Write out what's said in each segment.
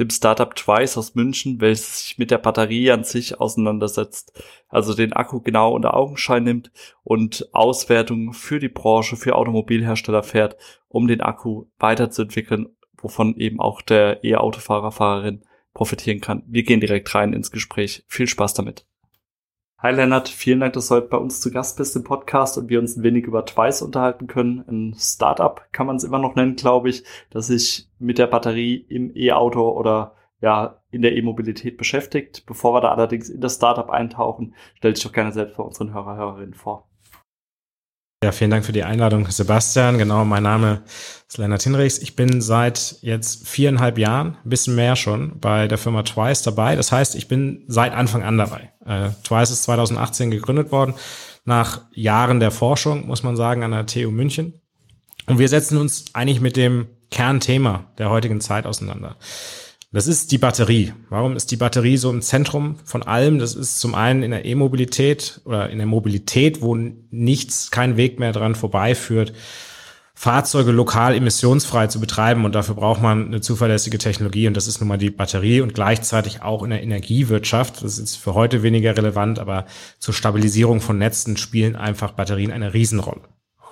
dem Startup Twice aus München, welches sich mit der Batterie an sich auseinandersetzt, also den Akku genau unter Augenschein nimmt und Auswertungen für die Branche, für Automobilhersteller fährt, um den Akku weiterzuentwickeln, wovon eben auch der E-Autofahrer, Fahrerin profitieren kann. Wir gehen direkt rein ins Gespräch. Viel Spaß damit. Hi Lennart, vielen Dank, dass du heute bei uns zu Gast bist im Podcast und wir uns ein wenig über Twice unterhalten können. Ein Startup kann man es immer noch nennen, glaube ich, das sich mit der Batterie im E-Auto oder ja in der E-Mobilität beschäftigt. Bevor wir da allerdings in das Startup eintauchen, stell dich doch gerne selbst bei unseren Hörer, Hörerinnen vor. Ja, vielen Dank für die Einladung, Sebastian. Genau, mein Name ist Lennart Hinrichs. Ich bin seit jetzt viereinhalb Jahren, ein bisschen mehr schon, bei der Firma Twice dabei. Das heißt, ich bin seit Anfang an dabei. Äh, Twice ist 2018 gegründet worden, nach Jahren der Forschung, muss man sagen, an der TU München. Und wir setzen uns eigentlich mit dem Kernthema der heutigen Zeit auseinander. Das ist die Batterie. Warum ist die Batterie so im Zentrum von allem? Das ist zum einen in der E-Mobilität oder in der Mobilität, wo nichts, kein Weg mehr dran vorbeiführt, Fahrzeuge lokal emissionsfrei zu betreiben. Und dafür braucht man eine zuverlässige Technologie. Und das ist nun mal die Batterie und gleichzeitig auch in der Energiewirtschaft. Das ist für heute weniger relevant, aber zur Stabilisierung von Netzen spielen einfach Batterien eine Riesenrolle.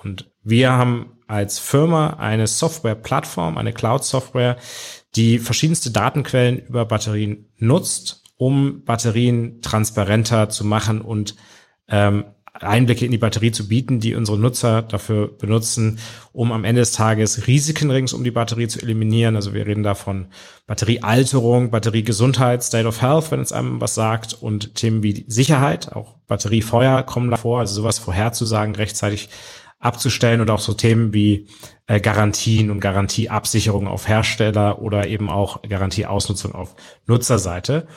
Und wir haben als Firma eine Software-Plattform, eine Cloud-Software, die verschiedenste Datenquellen über Batterien nutzt, um Batterien transparenter zu machen und ähm, Einblicke in die Batterie zu bieten, die unsere Nutzer dafür benutzen, um am Ende des Tages Risiken rings um die Batterie zu eliminieren. Also wir reden da von Batteriealterung, Batteriegesundheit, State of Health, wenn es einem was sagt, und Themen wie Sicherheit, auch Batteriefeuer kommen davor, also sowas vorherzusagen, rechtzeitig abzustellen und auch so Themen wie äh, Garantien und Garantieabsicherung auf Hersteller oder eben auch Garantieausnutzung auf Nutzerseite.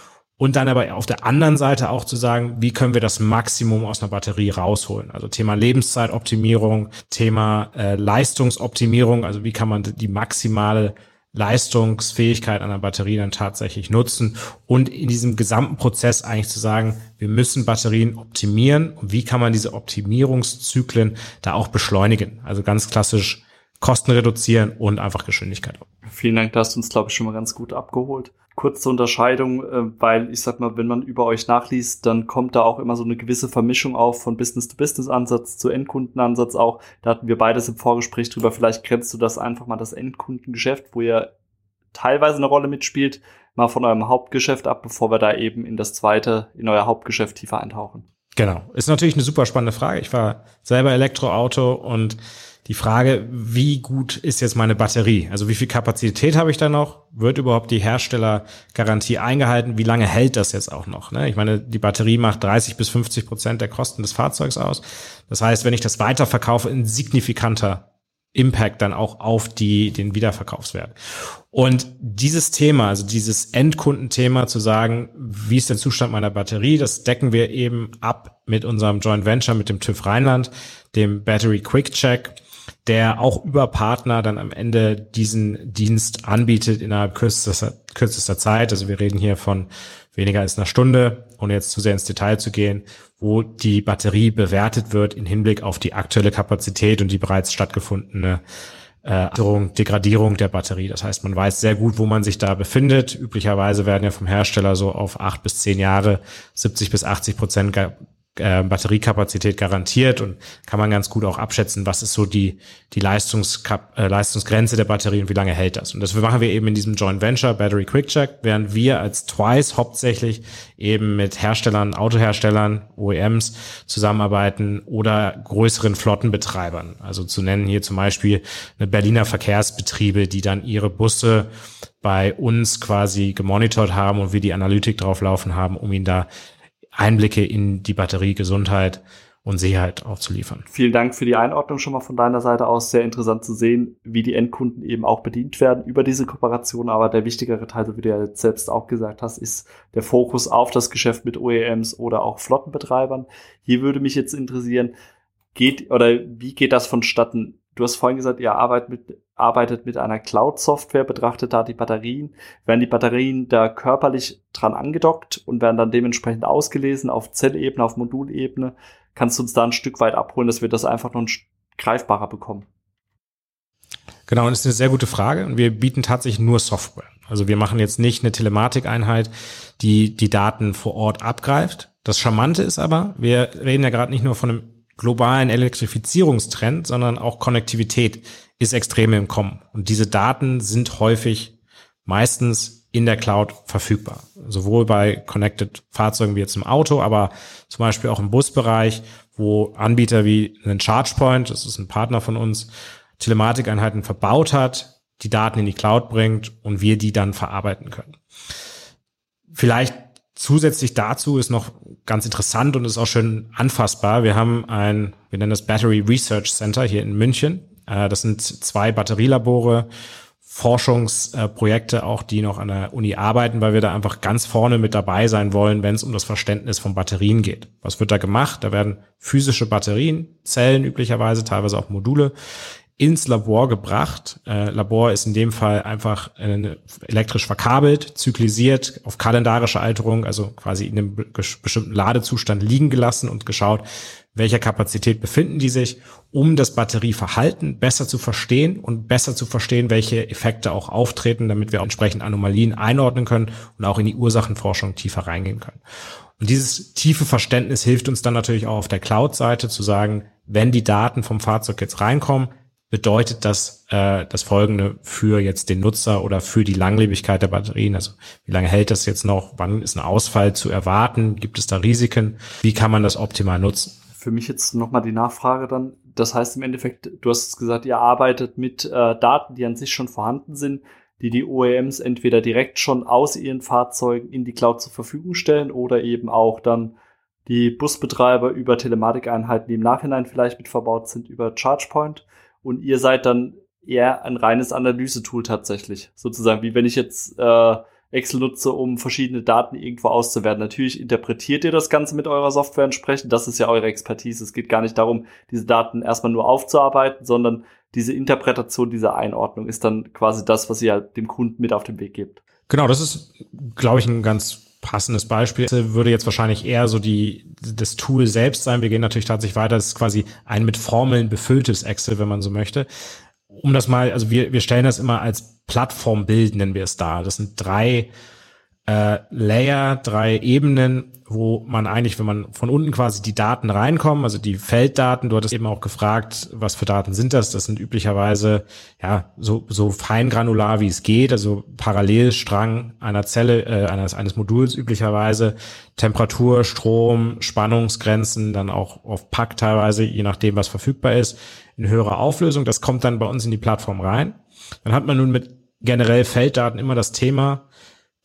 Und dann aber auf der anderen Seite auch zu sagen, wie können wir das Maximum aus einer Batterie rausholen? Also Thema Lebenszeitoptimierung, Thema äh, Leistungsoptimierung, also wie kann man die maximale Leistungsfähigkeit einer Batterie dann tatsächlich nutzen und in diesem gesamten Prozess eigentlich zu sagen, wir müssen Batterien optimieren und wie kann man diese Optimierungszyklen da auch beschleunigen? Also ganz klassisch Kosten reduzieren und einfach Geschwindigkeit. Vielen Dank, da hast du uns, glaube ich, schon mal ganz gut abgeholt kurze Unterscheidung, äh, weil ich sag mal, wenn man über euch nachliest, dann kommt da auch immer so eine gewisse Vermischung auf von Business-to-Business-Ansatz zu Endkundenansatz auch. Da hatten wir beides im Vorgespräch drüber. Vielleicht grenzt du das einfach mal das Endkundengeschäft, wo ihr teilweise eine Rolle mitspielt, mal von eurem Hauptgeschäft ab, bevor wir da eben in das zweite, in euer Hauptgeschäft tiefer eintauchen. Genau. Ist natürlich eine super spannende Frage. Ich war selber Elektroauto und die Frage, wie gut ist jetzt meine Batterie? Also wie viel Kapazität habe ich da noch? Wird überhaupt die Herstellergarantie eingehalten? Wie lange hält das jetzt auch noch? Ne? Ich meine, die Batterie macht 30 bis 50 Prozent der Kosten des Fahrzeugs aus. Das heißt, wenn ich das weiterverkaufe, ein signifikanter Impact dann auch auf die, den Wiederverkaufswert. Und dieses Thema, also dieses Endkundenthema zu sagen, wie ist der Zustand meiner Batterie, das decken wir eben ab mit unserem Joint Venture, mit dem TÜV Rheinland, dem Battery Quick Check der auch über Partner dann am Ende diesen Dienst anbietet innerhalb kürzester, kürzester Zeit. Also wir reden hier von weniger als einer Stunde, ohne jetzt zu sehr ins Detail zu gehen, wo die Batterie bewertet wird in Hinblick auf die aktuelle Kapazität und die bereits stattgefundene äh, Degradierung der Batterie. Das heißt, man weiß sehr gut, wo man sich da befindet. Üblicherweise werden ja vom Hersteller so auf acht bis zehn Jahre 70 bis 80 Prozent äh, Batteriekapazität garantiert und kann man ganz gut auch abschätzen, was ist so die, die Leistungskap äh, Leistungsgrenze der Batterie und wie lange hält das. Und das machen wir eben in diesem Joint Venture Battery Quick Check, während wir als Twice hauptsächlich eben mit Herstellern, Autoherstellern, OEMs zusammenarbeiten oder größeren Flottenbetreibern. Also zu nennen hier zum Beispiel eine Berliner Verkehrsbetriebe, die dann ihre Busse bei uns quasi gemonitort haben und wir die Analytik drauf laufen haben, um ihnen da Einblicke in die Batteriegesundheit und Sicherheit auch zu liefern. Vielen Dank für die Einordnung schon mal von deiner Seite aus. Sehr interessant zu sehen, wie die Endkunden eben auch bedient werden über diese Kooperation. Aber der wichtigere Teil, so wie du ja selbst auch gesagt hast, ist der Fokus auf das Geschäft mit OEMs oder auch Flottenbetreibern. Hier würde mich jetzt interessieren, geht oder wie geht das vonstatten? Du hast vorhin gesagt, ihr arbeitet mit, arbeitet mit einer Cloud-Software, betrachtet da die Batterien. Werden die Batterien da körperlich dran angedockt und werden dann dementsprechend ausgelesen auf Zellebene, auf Modulebene? Kannst du uns da ein Stück weit abholen, dass wir das einfach noch greifbarer bekommen? Genau, und das ist eine sehr gute Frage. Und wir bieten tatsächlich nur Software. Also wir machen jetzt nicht eine Telematikeinheit, die die Daten vor Ort abgreift. Das Charmante ist aber, wir reden ja gerade nicht nur von einem globalen Elektrifizierungstrend, sondern auch Konnektivität ist extrem im Kommen. Und diese Daten sind häufig meistens in der Cloud verfügbar. Sowohl bei Connected Fahrzeugen wie jetzt im Auto, aber zum Beispiel auch im Busbereich, wo Anbieter wie einen ChargePoint, das ist ein Partner von uns, Telematikeinheiten verbaut hat, die Daten in die Cloud bringt und wir die dann verarbeiten können. Vielleicht zusätzlich dazu ist noch ganz interessant und ist auch schön anfassbar. Wir haben ein, wir nennen das Battery Research Center hier in München. Äh, das sind zwei Batterielabore, Forschungsprojekte auch, die noch an der Uni arbeiten, weil wir da einfach ganz vorne mit dabei sein wollen, wenn es um das Verständnis von Batterien geht. Was wird da gemacht? Da werden physische Batterien, Zellen üblicherweise, teilweise auch Module, ins Labor gebracht. Äh, Labor ist in dem Fall einfach äh, elektrisch verkabelt, zyklisiert, auf kalendarische Alterung, also quasi in einem bestimmten Ladezustand liegen gelassen und geschaut, welcher Kapazität befinden die sich, um das Batterieverhalten besser zu verstehen und besser zu verstehen, welche Effekte auch auftreten, damit wir entsprechend Anomalien einordnen können und auch in die Ursachenforschung tiefer reingehen können. Und dieses tiefe Verständnis hilft uns dann natürlich auch auf der Cloud-Seite zu sagen, wenn die Daten vom Fahrzeug jetzt reinkommen, bedeutet das äh, das Folgende für jetzt den Nutzer oder für die Langlebigkeit der Batterien? Also wie lange hält das jetzt noch? Wann ist ein Ausfall zu erwarten? Gibt es da Risiken? Wie kann man das optimal nutzen? Für mich jetzt nochmal die Nachfrage dann. Das heißt im Endeffekt, du hast gesagt, ihr arbeitet mit äh, Daten, die an sich schon vorhanden sind, die die OEMs entweder direkt schon aus ihren Fahrzeugen in die Cloud zur Verfügung stellen oder eben auch dann die Busbetreiber über Telematikeinheiten, die im Nachhinein vielleicht mit verbaut sind, über ChargePoint und ihr seid dann eher ein reines Analysetool tatsächlich. Sozusagen, wie wenn ich jetzt äh, Excel nutze, um verschiedene Daten irgendwo auszuwerten. Natürlich interpretiert ihr das Ganze mit eurer Software entsprechend. Das ist ja eure Expertise. Es geht gar nicht darum, diese Daten erstmal nur aufzuarbeiten, sondern diese Interpretation, diese Einordnung ist dann quasi das, was ihr dem Kunden mit auf den Weg gebt. Genau, das ist, glaube ich, ein ganz passendes Beispiel würde jetzt wahrscheinlich eher so die, das Tool selbst sein. Wir gehen natürlich tatsächlich weiter. Das ist quasi ein mit Formeln befülltes Excel, wenn man so möchte. Um das mal, also wir, wir stellen das immer als Plattformbild, nennen wir es da. Das sind drei äh, Layer, drei Ebenen, wo man eigentlich, wenn man von unten quasi die Daten reinkommen, also die Felddaten, du hattest eben auch gefragt, was für Daten sind das? Das sind üblicherweise ja so, so fein granular wie es geht, also Parallelstrang einer Zelle, äh, eines, eines Moduls üblicherweise, Temperatur, Strom, Spannungsgrenzen, dann auch auf Pack teilweise, je nachdem, was verfügbar ist, in höherer Auflösung. Das kommt dann bei uns in die Plattform rein. Dann hat man nun mit generell Felddaten immer das Thema,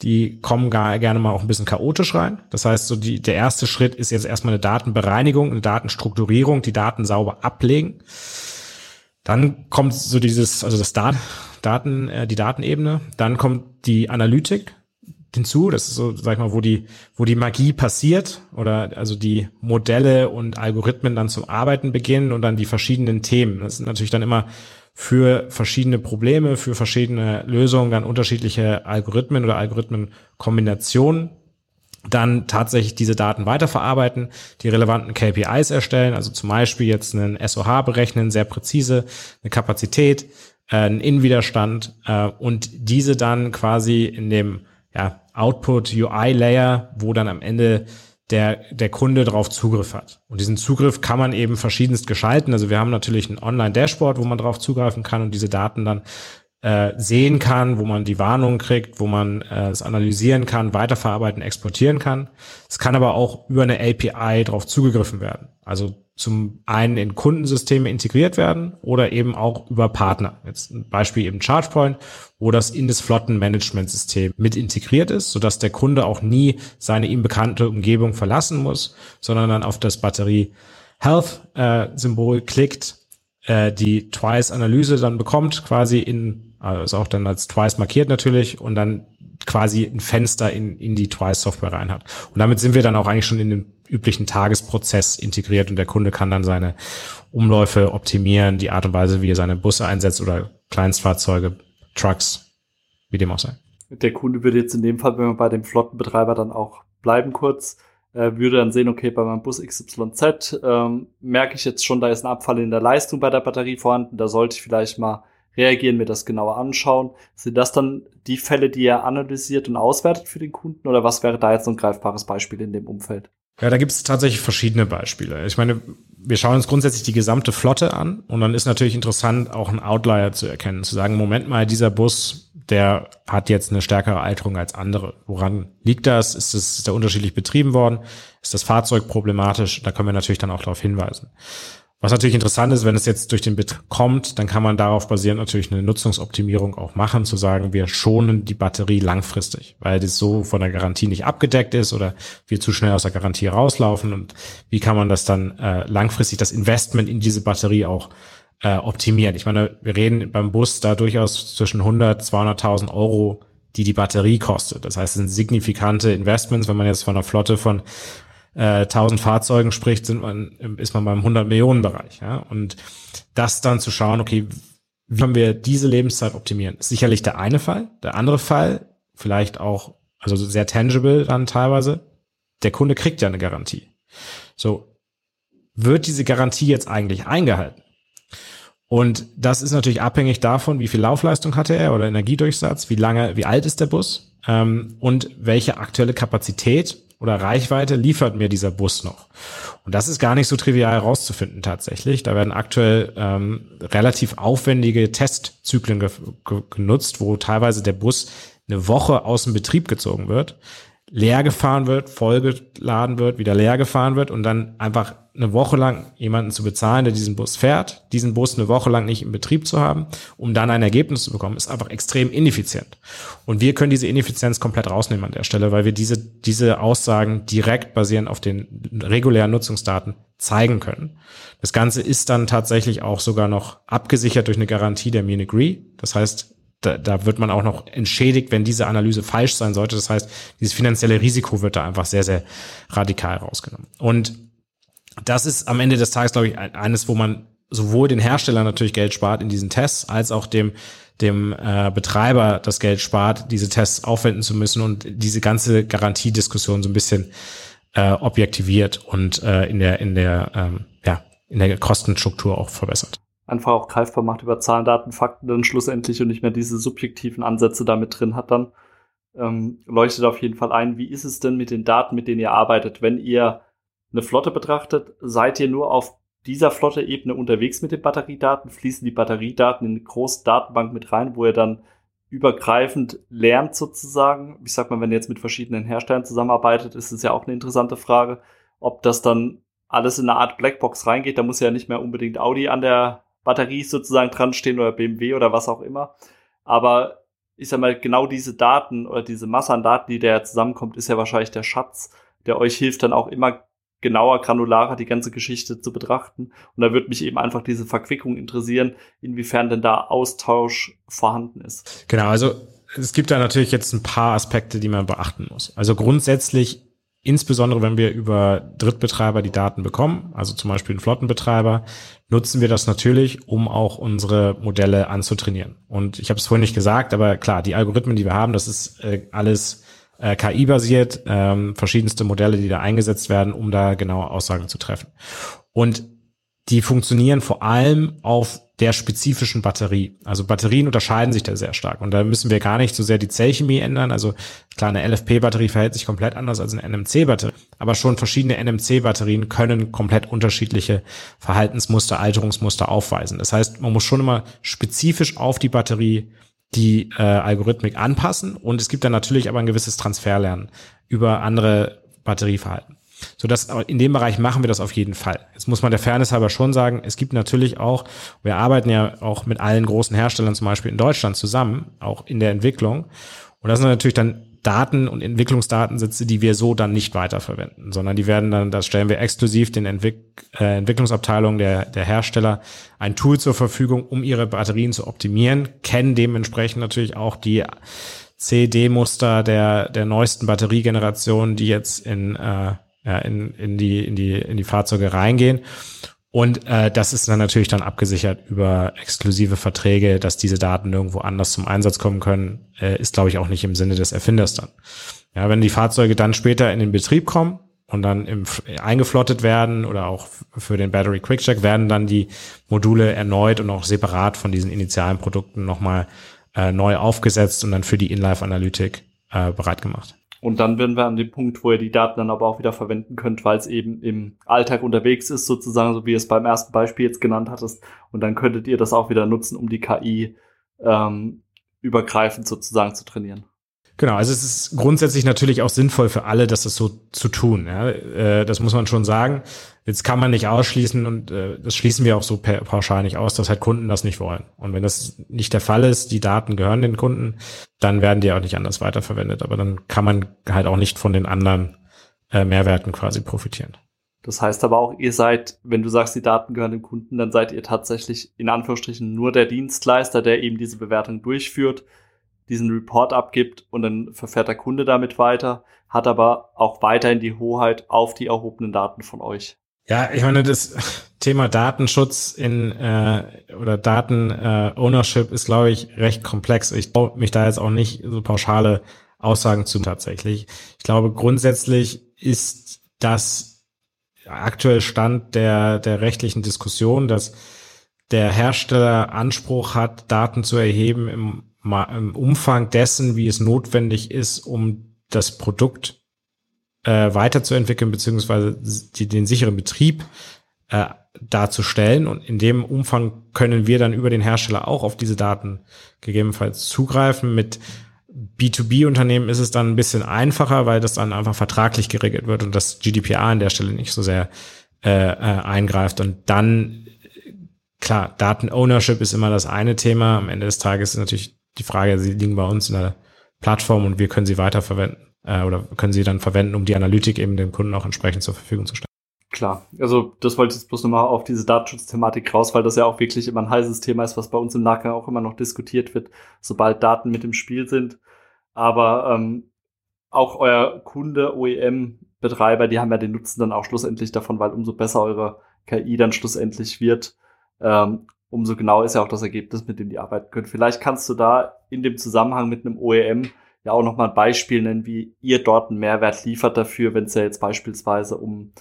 die kommen gar, gerne mal auch ein bisschen chaotisch rein. Das heißt, so die, der erste Schritt ist jetzt erstmal eine Datenbereinigung, eine Datenstrukturierung, die Daten sauber ablegen. Dann kommt so dieses, also das Dat Daten, äh, die Datenebene. Dann kommt die Analytik hinzu. Das ist so, sag ich mal, wo die, wo die Magie passiert oder also die Modelle und Algorithmen dann zum Arbeiten beginnen und dann die verschiedenen Themen. Das sind natürlich dann immer für verschiedene Probleme, für verschiedene Lösungen dann unterschiedliche Algorithmen oder Algorithmenkombinationen dann tatsächlich diese Daten weiterverarbeiten, die relevanten KPIs erstellen, also zum Beispiel jetzt einen SOH berechnen, sehr präzise, eine Kapazität, äh, einen Innenwiderstand äh, und diese dann quasi in dem ja, Output UI Layer, wo dann am Ende der, der Kunde darauf Zugriff hat. Und diesen Zugriff kann man eben verschiedenst gestalten. Also wir haben natürlich ein Online-Dashboard, wo man darauf zugreifen kann und diese Daten dann äh, sehen kann, wo man die Warnungen kriegt, wo man äh, es analysieren kann, weiterverarbeiten, exportieren kann. Es kann aber auch über eine API darauf zugegriffen werden. Also zum einen in Kundensysteme integriert werden oder eben auch über Partner. Jetzt ein Beispiel eben ChargePoint, wo das in das Flottenmanagementsystem mit integriert ist, sodass der Kunde auch nie seine ihm bekannte Umgebung verlassen muss, sondern dann auf das Batterie Health-Symbol äh, klickt, äh, die Twice-Analyse dann bekommt, quasi in, also auch dann als Twice markiert natürlich und dann quasi ein Fenster in, in die Twice-Software rein hat. Und damit sind wir dann auch eigentlich schon in den üblichen Tagesprozess integriert und der Kunde kann dann seine Umläufe optimieren, die Art und Weise, wie er seine Busse einsetzt oder Kleinstfahrzeuge, Trucks, wie dem auch sei. Der Kunde würde jetzt in dem Fall, wenn wir bei dem Flottenbetreiber dann auch bleiben kurz, äh, würde dann sehen, okay, bei meinem Bus XYZ ähm, merke ich jetzt schon, da ist ein Abfall in der Leistung bei der Batterie vorhanden, da sollte ich vielleicht mal reagieren, mir das genauer anschauen. Sind das dann die Fälle, die er analysiert und auswertet für den Kunden oder was wäre da jetzt so ein greifbares Beispiel in dem Umfeld? Ja, da gibt es tatsächlich verschiedene Beispiele. Ich meine, wir schauen uns grundsätzlich die gesamte Flotte an und dann ist natürlich interessant, auch einen Outlier zu erkennen, zu sagen, Moment mal, dieser Bus, der hat jetzt eine stärkere Alterung als andere. Woran liegt das? Ist es der unterschiedlich betrieben worden? Ist das Fahrzeug problematisch? Da können wir natürlich dann auch darauf hinweisen. Was natürlich interessant ist, wenn es jetzt durch den Bit kommt, dann kann man darauf basierend natürlich eine Nutzungsoptimierung auch machen, zu sagen, wir schonen die Batterie langfristig, weil das so von der Garantie nicht abgedeckt ist oder wir zu schnell aus der Garantie rauslaufen und wie kann man das dann äh, langfristig, das Investment in diese Batterie auch äh, optimieren. Ich meine, wir reden beim Bus da durchaus zwischen 100, 200.000 Euro, die die Batterie kostet. Das heißt, es sind signifikante Investments, wenn man jetzt von einer Flotte von äh, 1000 Fahrzeugen spricht, sind man, ist man beim 100 Millionen Bereich. Ja? Und das dann zu schauen, okay, wie können wir diese Lebenszeit optimieren? Ist sicherlich der eine Fall. Der andere Fall, vielleicht auch, also sehr tangible dann teilweise, der Kunde kriegt ja eine Garantie. So, wird diese Garantie jetzt eigentlich eingehalten? Und das ist natürlich abhängig davon, wie viel Laufleistung hatte er oder Energiedurchsatz, wie lange, wie alt ist der Bus ähm, und welche aktuelle Kapazität oder Reichweite liefert mir dieser Bus noch? Und das ist gar nicht so trivial herauszufinden tatsächlich. Da werden aktuell ähm, relativ aufwendige Testzyklen ge ge genutzt, wo teilweise der Bus eine Woche aus dem Betrieb gezogen wird leer gefahren wird, vollgeladen wird, wieder leer gefahren wird und dann einfach eine Woche lang jemanden zu bezahlen, der diesen Bus fährt, diesen Bus eine Woche lang nicht im Betrieb zu haben, um dann ein Ergebnis zu bekommen, ist einfach extrem ineffizient. Und wir können diese Ineffizienz komplett rausnehmen an der Stelle, weil wir diese, diese Aussagen direkt basierend auf den regulären Nutzungsdaten zeigen können. Das Ganze ist dann tatsächlich auch sogar noch abgesichert durch eine Garantie der Munich Re. Das heißt, da, da wird man auch noch entschädigt, wenn diese Analyse falsch sein sollte. Das heißt, dieses finanzielle Risiko wird da einfach sehr, sehr radikal rausgenommen. Und das ist am Ende des Tages, glaube ich, eines, wo man sowohl den Hersteller natürlich Geld spart in diesen Tests, als auch dem dem äh, Betreiber das Geld spart, diese Tests aufwenden zu müssen und diese ganze Garantiediskussion so ein bisschen äh, objektiviert und äh, in der in der ähm, ja in der Kostenstruktur auch verbessert einfach auch greifbar macht über Zahlen, Daten, Fakten dann schlussendlich und nicht mehr diese subjektiven Ansätze damit drin hat, dann ähm, leuchtet auf jeden Fall ein, wie ist es denn mit den Daten, mit denen ihr arbeitet? Wenn ihr eine Flotte betrachtet, seid ihr nur auf dieser Flotte-Ebene unterwegs mit den Batteriedaten, fließen die Batteriedaten in eine große Datenbank mit rein, wo ihr dann übergreifend lernt sozusagen. Ich sag mal, wenn ihr jetzt mit verschiedenen Herstellern zusammenarbeitet, ist es ja auch eine interessante Frage, ob das dann alles in eine Art Blackbox reingeht. Da muss ja nicht mehr unbedingt Audi an der Batterie sozusagen dran stehen oder BMW oder was auch immer. Aber ich sag mal, genau diese Daten oder diese Masse an Daten, die da zusammenkommt, ist ja wahrscheinlich der Schatz, der euch hilft, dann auch immer genauer, granularer die ganze Geschichte zu betrachten. Und da würde mich eben einfach diese Verquickung interessieren, inwiefern denn da Austausch vorhanden ist. Genau, also es gibt da natürlich jetzt ein paar Aspekte, die man beachten muss. Also grundsätzlich Insbesondere wenn wir über Drittbetreiber die Daten bekommen, also zum Beispiel einen Flottenbetreiber, nutzen wir das natürlich, um auch unsere Modelle anzutrainieren. Und ich habe es vorhin nicht gesagt, aber klar, die Algorithmen, die wir haben, das ist äh, alles äh, KI-basiert, ähm, verschiedenste Modelle, die da eingesetzt werden, um da genaue Aussagen zu treffen. Und die funktionieren vor allem auf der spezifischen Batterie. Also Batterien unterscheiden sich da sehr stark und da müssen wir gar nicht so sehr die Zellchemie ändern. Also klar, eine LFP-Batterie verhält sich komplett anders als eine NMC-Batterie, aber schon verschiedene NMC-Batterien können komplett unterschiedliche Verhaltensmuster, Alterungsmuster aufweisen. Das heißt, man muss schon immer spezifisch auf die Batterie die äh, Algorithmik anpassen und es gibt dann natürlich aber ein gewisses Transferlernen über andere Batterieverhalten. So dass in dem Bereich machen wir das auf jeden Fall. Jetzt muss man der Fairness halber schon sagen, es gibt natürlich auch, wir arbeiten ja auch mit allen großen Herstellern zum Beispiel in Deutschland zusammen, auch in der Entwicklung. Und das sind natürlich dann Daten und Entwicklungsdatensätze, die wir so dann nicht weiterverwenden, sondern die werden dann, das stellen wir exklusiv den Entwick äh, Entwicklungsabteilungen der, der Hersteller ein Tool zur Verfügung, um ihre Batterien zu optimieren, kennen dementsprechend natürlich auch die CD-Muster der, der neuesten Batteriegenerationen, die jetzt in, äh, ja, in, in, die, in, die, in die Fahrzeuge reingehen. Und äh, das ist dann natürlich dann abgesichert über exklusive Verträge, dass diese Daten irgendwo anders zum Einsatz kommen können, äh, ist, glaube ich, auch nicht im Sinne des Erfinders dann. Ja, wenn die Fahrzeuge dann später in den Betrieb kommen und dann im, eingeflottet werden oder auch für den Battery Quick Check, werden dann die Module erneut und auch separat von diesen initialen Produkten nochmal äh, neu aufgesetzt und dann für die In-Life-Analytik äh, bereit gemacht. Und dann werden wir an dem Punkt, wo ihr die Daten dann aber auch wieder verwenden könnt, weil es eben im Alltag unterwegs ist, sozusagen, so wie es beim ersten Beispiel jetzt genannt hattest. Und dann könntet ihr das auch wieder nutzen, um die KI ähm, übergreifend sozusagen zu trainieren. Genau, also es ist grundsätzlich natürlich auch sinnvoll für alle, das so zu tun. Ja? Äh, das muss man schon sagen. Jetzt kann man nicht ausschließen und äh, das schließen wir auch so pauschal nicht aus, dass halt Kunden das nicht wollen. Und wenn das nicht der Fall ist, die Daten gehören den Kunden, dann werden die auch nicht anders weiterverwendet. Aber dann kann man halt auch nicht von den anderen äh, Mehrwerten quasi profitieren. Das heißt aber auch, ihr seid, wenn du sagst, die Daten gehören dem Kunden, dann seid ihr tatsächlich in Anführungsstrichen nur der Dienstleister, der eben diese Bewertung durchführt diesen Report abgibt und dann verfährt der Kunde damit weiter, hat aber auch weiterhin die Hoheit auf die erhobenen Daten von euch. Ja, ich meine, das Thema Datenschutz in äh, oder Daten äh, Ownership ist, glaube ich, recht komplex. Ich traue mich da jetzt auch nicht so pauschale Aussagen zu tatsächlich. Ich glaube, grundsätzlich ist das aktuell Stand der, der rechtlichen Diskussion, dass der Hersteller Anspruch hat, Daten zu erheben im im Umfang dessen, wie es notwendig ist, um das Produkt äh, weiterzuentwickeln, beziehungsweise die, den sicheren Betrieb äh, darzustellen. Und in dem Umfang können wir dann über den Hersteller auch auf diese Daten gegebenenfalls zugreifen. Mit B2B-Unternehmen ist es dann ein bisschen einfacher, weil das dann einfach vertraglich geregelt wird und das GDPR an der Stelle nicht so sehr äh, äh, eingreift. Und dann, klar, Daten-Ownership ist immer das eine Thema. Am Ende des Tages ist natürlich die Frage, sie liegen bei uns in der Plattform und wir können sie weiterverwenden äh, oder können sie dann verwenden, um die Analytik eben dem Kunden auch entsprechend zur Verfügung zu stellen. Klar, also das wollte ich jetzt bloß nochmal auf diese Datenschutzthematik raus, weil das ja auch wirklich immer ein heißes Thema ist, was bei uns im Nachgang auch immer noch diskutiert wird, sobald Daten mit im Spiel sind. Aber ähm, auch euer Kunde, OEM-Betreiber, die haben ja den Nutzen dann auch schlussendlich davon, weil umso besser eure KI dann schlussendlich wird, ähm, umso genauer ist ja auch das Ergebnis, mit dem die arbeiten können. Vielleicht kannst du da in dem Zusammenhang mit einem OEM ja auch nochmal ein Beispiel nennen, wie ihr dort einen Mehrwert liefert dafür, wenn es ja jetzt beispielsweise um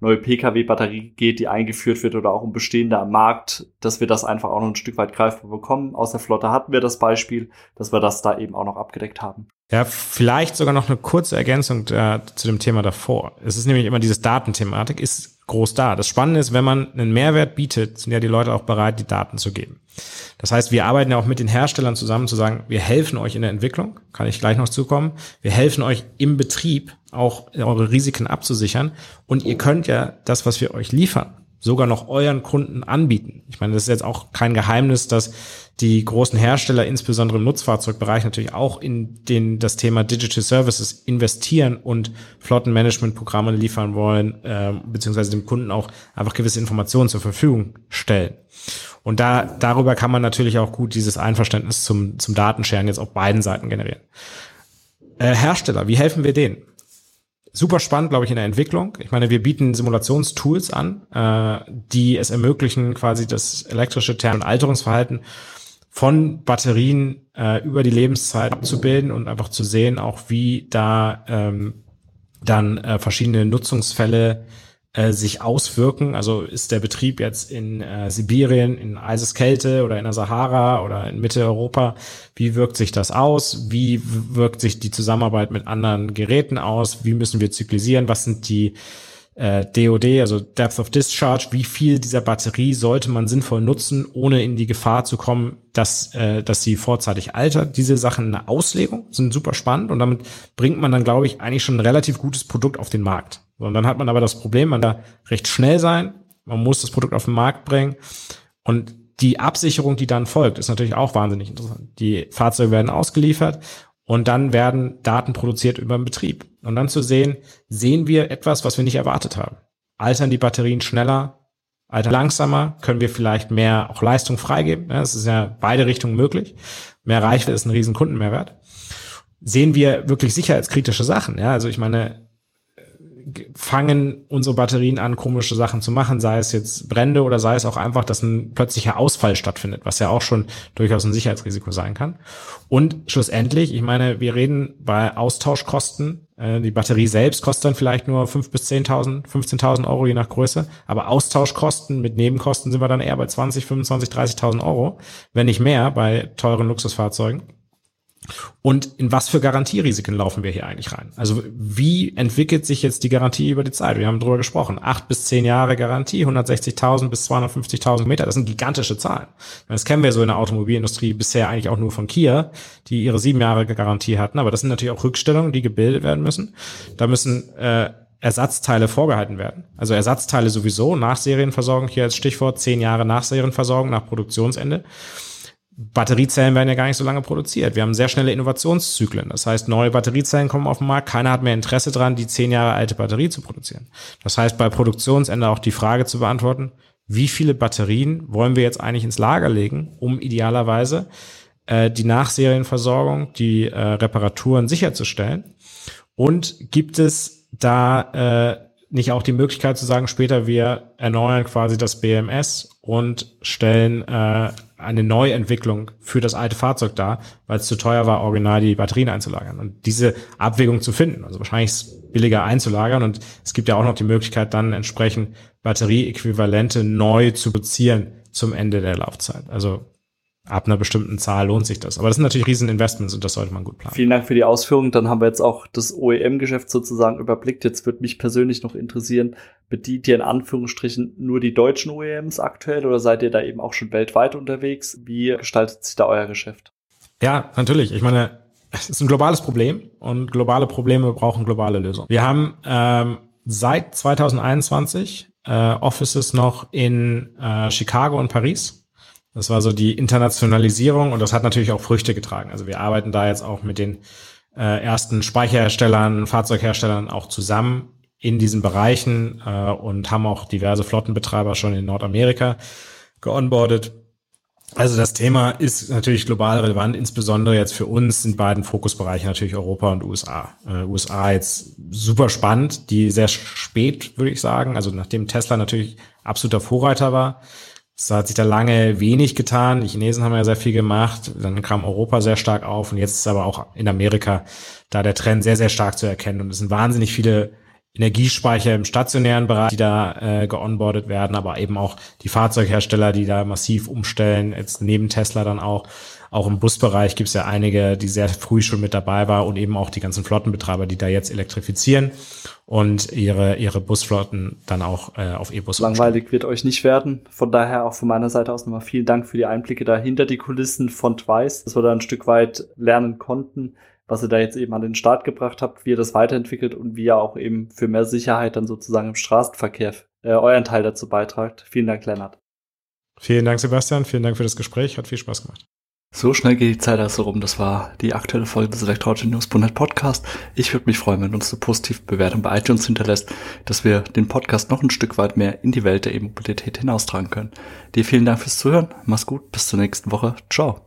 neue Pkw-Batterie geht, die eingeführt wird oder auch um bestehende am Markt, dass wir das einfach auch noch ein Stück weit greifbar bekommen. Aus der Flotte hatten wir das Beispiel, dass wir das da eben auch noch abgedeckt haben. Ja, vielleicht sogar noch eine kurze Ergänzung äh, zu dem Thema davor. Es ist nämlich immer dieses Datenthematik, ist groß da. Das Spannende ist, wenn man einen Mehrwert bietet, sind ja die Leute auch bereit, die Daten zu geben. Das heißt, wir arbeiten ja auch mit den Herstellern zusammen zu sagen, wir helfen euch in der Entwicklung, kann ich gleich noch zukommen. Wir helfen euch im Betrieb auch eure Risiken abzusichern und ihr könnt ja das, was wir euch liefern, sogar noch euren Kunden anbieten. Ich meine, das ist jetzt auch kein Geheimnis, dass die großen Hersteller, insbesondere im Nutzfahrzeugbereich, natürlich auch in den, das Thema Digital Services investieren und Flottenmanagementprogramme liefern wollen, äh, beziehungsweise dem Kunden auch einfach gewisse Informationen zur Verfügung stellen. Und da, darüber kann man natürlich auch gut dieses Einverständnis zum, zum Datenscheren jetzt auf beiden Seiten generieren. Äh, Hersteller, wie helfen wir denen? Super spannend, glaube ich, in der Entwicklung. Ich meine, wir bieten Simulationstools an, äh, die es ermöglichen, quasi das elektrische Term- und Alterungsverhalten von Batterien äh, über die Lebenszeit abzubilden und einfach zu sehen, auch wie da ähm, dann äh, verschiedene Nutzungsfälle äh, sich auswirken. Also ist der Betrieb jetzt in äh, Sibirien, in Eiseskälte oder in der Sahara oder in Mitte Europa, wie wirkt sich das aus? Wie wirkt sich die Zusammenarbeit mit anderen Geräten aus? Wie müssen wir zyklisieren? Was sind die äh, DOD, also Depth of Discharge, wie viel dieser Batterie sollte man sinnvoll nutzen, ohne in die Gefahr zu kommen, dass, äh, dass sie vorzeitig altert. Diese Sachen eine Auslegung sind super spannend und damit bringt man dann, glaube ich, eigentlich schon ein relativ gutes Produkt auf den Markt. Und dann hat man aber das Problem, man da recht schnell sein, man muss das Produkt auf den Markt bringen und die Absicherung, die dann folgt, ist natürlich auch wahnsinnig interessant. Die Fahrzeuge werden ausgeliefert und dann werden Daten produziert über den Betrieb. Und dann zu sehen, sehen wir etwas, was wir nicht erwartet haben. Altern die Batterien schneller, altern langsamer, können wir vielleicht mehr auch Leistung freigeben. Das ist ja beide Richtungen möglich. Mehr Reichweite ist ein riesen Kundenmehrwert. Sehen wir wirklich sicherheitskritische Sachen. Ja, also ich meine, fangen unsere Batterien an, komische Sachen zu machen, sei es jetzt Brände oder sei es auch einfach, dass ein plötzlicher Ausfall stattfindet, was ja auch schon durchaus ein Sicherheitsrisiko sein kann. Und schlussendlich, ich meine, wir reden bei Austauschkosten, äh, die Batterie selbst kostet dann vielleicht nur 5.000 bis 10.000, 15.000 Euro je nach Größe, aber Austauschkosten mit Nebenkosten sind wir dann eher bei 20, 25, 30.000 Euro, wenn nicht mehr bei teuren Luxusfahrzeugen. Und in was für Garantierisiken laufen wir hier eigentlich rein? Also wie entwickelt sich jetzt die Garantie über die Zeit? Wir haben drüber gesprochen. Acht bis zehn Jahre Garantie, 160.000 bis 250.000 Meter. Das sind gigantische Zahlen. Das kennen wir so in der Automobilindustrie bisher eigentlich auch nur von Kia, die ihre sieben Jahre Garantie hatten. Aber das sind natürlich auch Rückstellungen, die gebildet werden müssen. Da müssen äh, Ersatzteile vorgehalten werden. Also Ersatzteile sowieso, Nachserienversorgung hier als Stichwort, zehn Jahre Nachserienversorgung nach Produktionsende. Batteriezellen werden ja gar nicht so lange produziert. Wir haben sehr schnelle Innovationszyklen. Das heißt, neue Batteriezellen kommen auf den Markt. Keiner hat mehr Interesse daran, die zehn Jahre alte Batterie zu produzieren. Das heißt, bei Produktionsende auch die Frage zu beantworten, wie viele Batterien wollen wir jetzt eigentlich ins Lager legen, um idealerweise äh, die Nachserienversorgung, die äh, Reparaturen sicherzustellen? Und gibt es da äh, nicht auch die Möglichkeit zu sagen, später wir erneuern quasi das BMS und stellen äh, eine Neuentwicklung für das alte Fahrzeug dar, weil es zu teuer war, original die Batterien einzulagern. Und diese Abwägung zu finden, also wahrscheinlich ist billiger einzulagern und es gibt ja auch noch die Möglichkeit, dann entsprechend Batterieäquivalente neu zu produzieren zum Ende der Laufzeit. Also ab einer bestimmten Zahl lohnt sich das. Aber das sind natürlich Rieseninvestments und das sollte man gut planen. Vielen Dank für die Ausführungen. Dann haben wir jetzt auch das OEM-Geschäft sozusagen überblickt. Jetzt würde mich persönlich noch interessieren, bedient ihr in Anführungsstrichen nur die deutschen OEMs aktuell oder seid ihr da eben auch schon weltweit unterwegs? Wie gestaltet sich da euer Geschäft? Ja, natürlich. Ich meine, es ist ein globales Problem und globale Probleme brauchen globale Lösungen. Wir haben ähm, seit 2021 äh, Offices noch in äh, Chicago und Paris das war so die Internationalisierung und das hat natürlich auch Früchte getragen. Also wir arbeiten da jetzt auch mit den äh, ersten Speicherherstellern, Fahrzeugherstellern auch zusammen in diesen Bereichen äh, und haben auch diverse Flottenbetreiber schon in Nordamerika geonboardet. Also das Thema ist natürlich global relevant, insbesondere jetzt für uns sind beiden Fokusbereiche natürlich Europa und USA. Äh, USA jetzt super spannend, die sehr spät, würde ich sagen, also nachdem Tesla natürlich absoluter Vorreiter war, es hat sich da lange wenig getan. Die Chinesen haben ja sehr viel gemacht. Dann kam Europa sehr stark auf und jetzt ist aber auch in Amerika da der Trend sehr, sehr stark zu erkennen. Und es sind wahnsinnig viele Energiespeicher im stationären Bereich, die da äh, geonboardet werden, aber eben auch die Fahrzeughersteller, die da massiv umstellen, jetzt neben Tesla dann auch. Auch im Busbereich gibt es ja einige, die sehr früh schon mit dabei waren und eben auch die ganzen Flottenbetreiber, die da jetzt elektrifizieren und ihre, ihre Busflotten dann auch äh, auf E-Bus Langweilig wird euch nicht werden. Von daher auch von meiner Seite aus nochmal vielen Dank für die Einblicke da hinter die Kulissen von Twice, dass wir da ein Stück weit lernen konnten, was ihr da jetzt eben an den Start gebracht habt, wie ihr das weiterentwickelt und wie ihr auch eben für mehr Sicherheit dann sozusagen im Straßenverkehr äh, euren Teil dazu beitragt. Vielen Dank, Lennart. Vielen Dank, Sebastian. Vielen Dank für das Gespräch. Hat viel Spaß gemacht. So schnell geht die Zeit also rum. Das war die aktuelle Folge des Elektroauto-News.net Podcast. Ich würde mich freuen, wenn du uns eine positive Bewertung bei iTunes hinterlässt, dass wir den Podcast noch ein Stück weit mehr in die Welt der E-Mobilität hinaustragen können. Dir vielen Dank fürs Zuhören. Mach's gut. Bis zur nächsten Woche. Ciao.